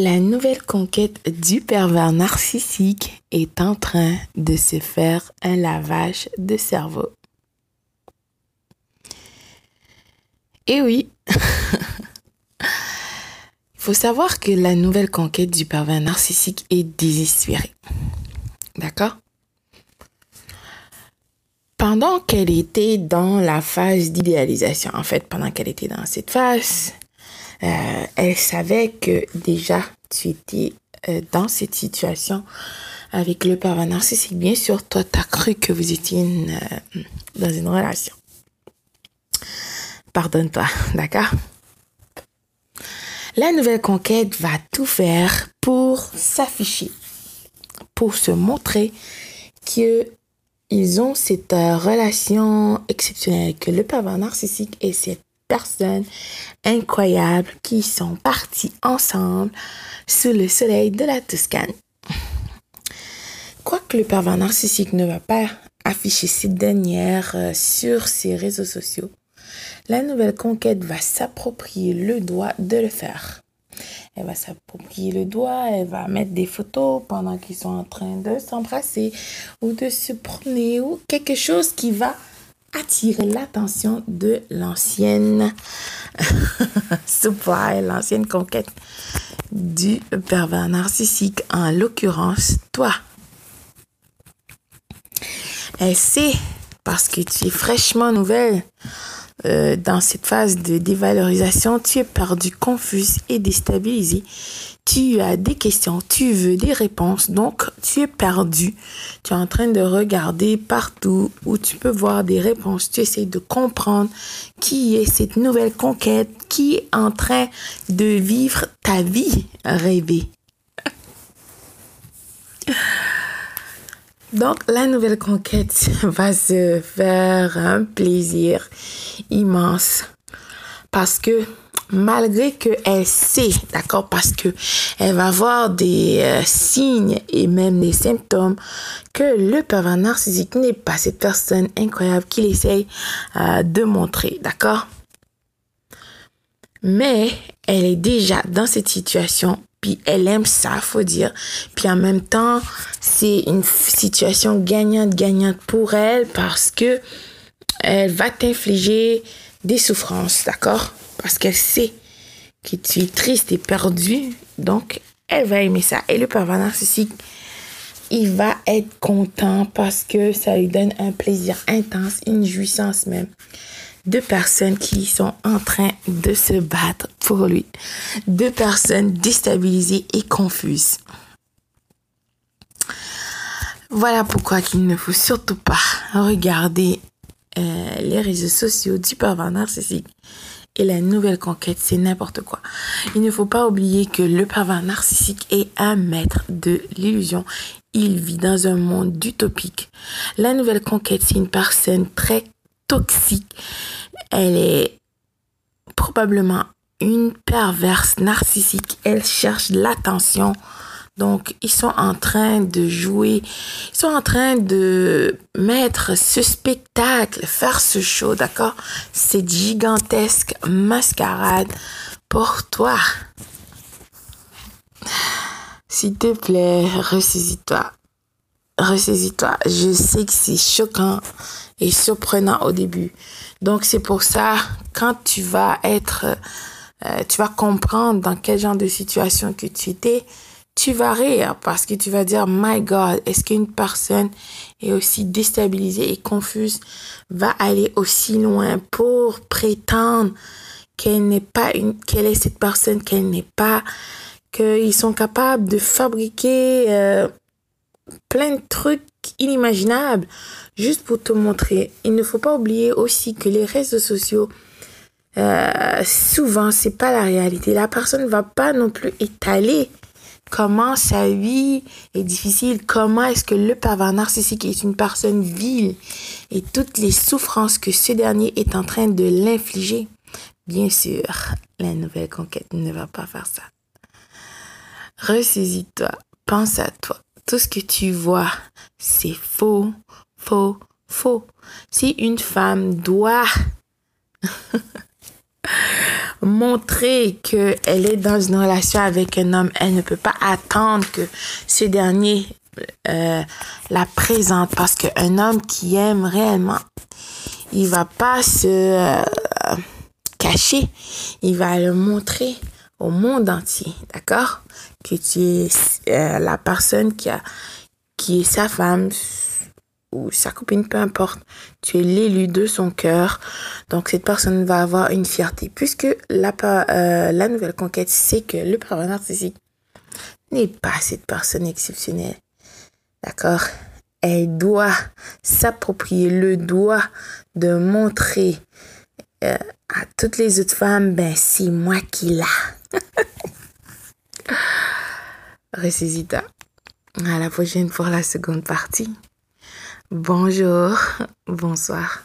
La nouvelle conquête du pervers narcissique est en train de se faire un lavage de cerveau. Et oui, il faut savoir que la nouvelle conquête du pervers narcissique est désespérée. D'accord? Pendant qu'elle était dans la phase d'idéalisation, en fait, pendant qu'elle était dans cette phase, euh, elle savait que déjà tu étais euh, dans cette situation avec le pervers narcissique. Bien sûr, toi, tu as cru que vous étiez euh, dans une relation. Pardonne-toi, d'accord? La nouvelle conquête va tout faire pour s'afficher, pour se montrer qu'ils ont cette relation exceptionnelle, que le pervers narcissique et cette personnes incroyables qui sont partis ensemble sous le soleil de la Toscane. Quoique le pervers narcissique ne va pas afficher cette dernière euh, sur ses réseaux sociaux, la nouvelle conquête va s'approprier le droit de le faire. Elle va s'approprier le doigt, elle va mettre des photos pendant qu'ils sont en train de s'embrasser ou de se promener ou quelque chose qui va attirer l'attention de l'ancienne supply, l'ancienne conquête du pervers narcissique, en l'occurrence toi. Elle sait, parce que tu es fraîchement nouvelle, euh, dans cette phase de dévalorisation, tu es perdu, confuse et déstabilisé. Tu as des questions, tu veux des réponses, donc tu es perdu. Tu es en train de regarder partout où tu peux voir des réponses. Tu essaies de comprendre qui est cette nouvelle conquête, qui est en train de vivre ta vie rêvée. Donc, la nouvelle conquête va se faire un plaisir immense parce que malgré qu'elle sait, d'accord, parce que elle va voir des euh, signes et même des symptômes que le pervers narcissique n'est pas cette personne incroyable qu'il essaye euh, de montrer, d'accord? Mais elle est déjà dans cette situation puis elle aime ça, faut dire. Puis en même temps, c'est une situation gagnante-gagnante pour elle parce que elle va t'infliger des souffrances, d'accord? Parce qu'elle sait que tu es triste et perdu, donc elle va aimer ça. Et le pervers narcissique, il va être content parce que ça lui donne un plaisir intense, une jouissance même deux personnes qui sont en train de se battre pour lui. Deux personnes déstabilisées et confuses. Voilà pourquoi il ne faut surtout pas regarder euh, les réseaux sociaux du pervers narcissique et la nouvelle conquête, c'est n'importe quoi. Il ne faut pas oublier que le pervers narcissique est un maître de l'illusion. Il vit dans un monde utopique. La nouvelle conquête, c'est une personne très toxique elle est probablement une perverse narcissique. Elle cherche l'attention. Donc, ils sont en train de jouer, ils sont en train de mettre ce spectacle, faire ce show, d'accord? Cette gigantesque mascarade pour toi. S'il te plaît, ressaisis-toi. Ressaisis-toi. Je sais que c'est choquant et surprenant au début. Donc c'est pour ça, quand tu vas être, euh, tu vas comprendre dans quel genre de situation que tu étais, tu vas rire parce que tu vas dire, My God, est-ce qu'une personne est aussi déstabilisée et confuse, va aller aussi loin pour prétendre qu'elle n'est pas une, qu'elle est cette personne qu'elle n'est pas, qu'ils sont capables de fabriquer euh, plein de trucs inimaginables juste pour te montrer. Il ne faut pas oublier aussi que les réseaux sociaux, euh, souvent, c'est pas la réalité. La personne ne va pas non plus étaler comment sa vie est difficile, comment est-ce que le pervers narcissique est une personne vile et toutes les souffrances que ce dernier est en train de l'infliger. Bien sûr, la nouvelle conquête ne va pas faire ça. Ressaisis-toi, pense à toi. Tout ce que tu vois, c'est faux, faux, faux. Si une femme doit montrer qu'elle est dans une relation avec un homme. Elle ne peut pas attendre que ce dernier euh, la présente parce qu'un homme qui aime réellement, il va pas se euh, cacher, il va le montrer au monde entier, d'accord? Que tu es euh, la personne qui a qui est sa femme ou sa copine, peu importe. Tu es l'élu de son cœur. Donc cette personne va avoir une fierté. Puisque la, la nouvelle conquête sait que le parent narcissique n'est pas cette personne exceptionnelle. D'accord? Elle doit s'approprier le droit de montrer euh, à toutes les autres femmes, ben c'est moi qui l'a. Ressaisis-toi. À la prochaine pour la seconde partie. Bonjour, bonsoir.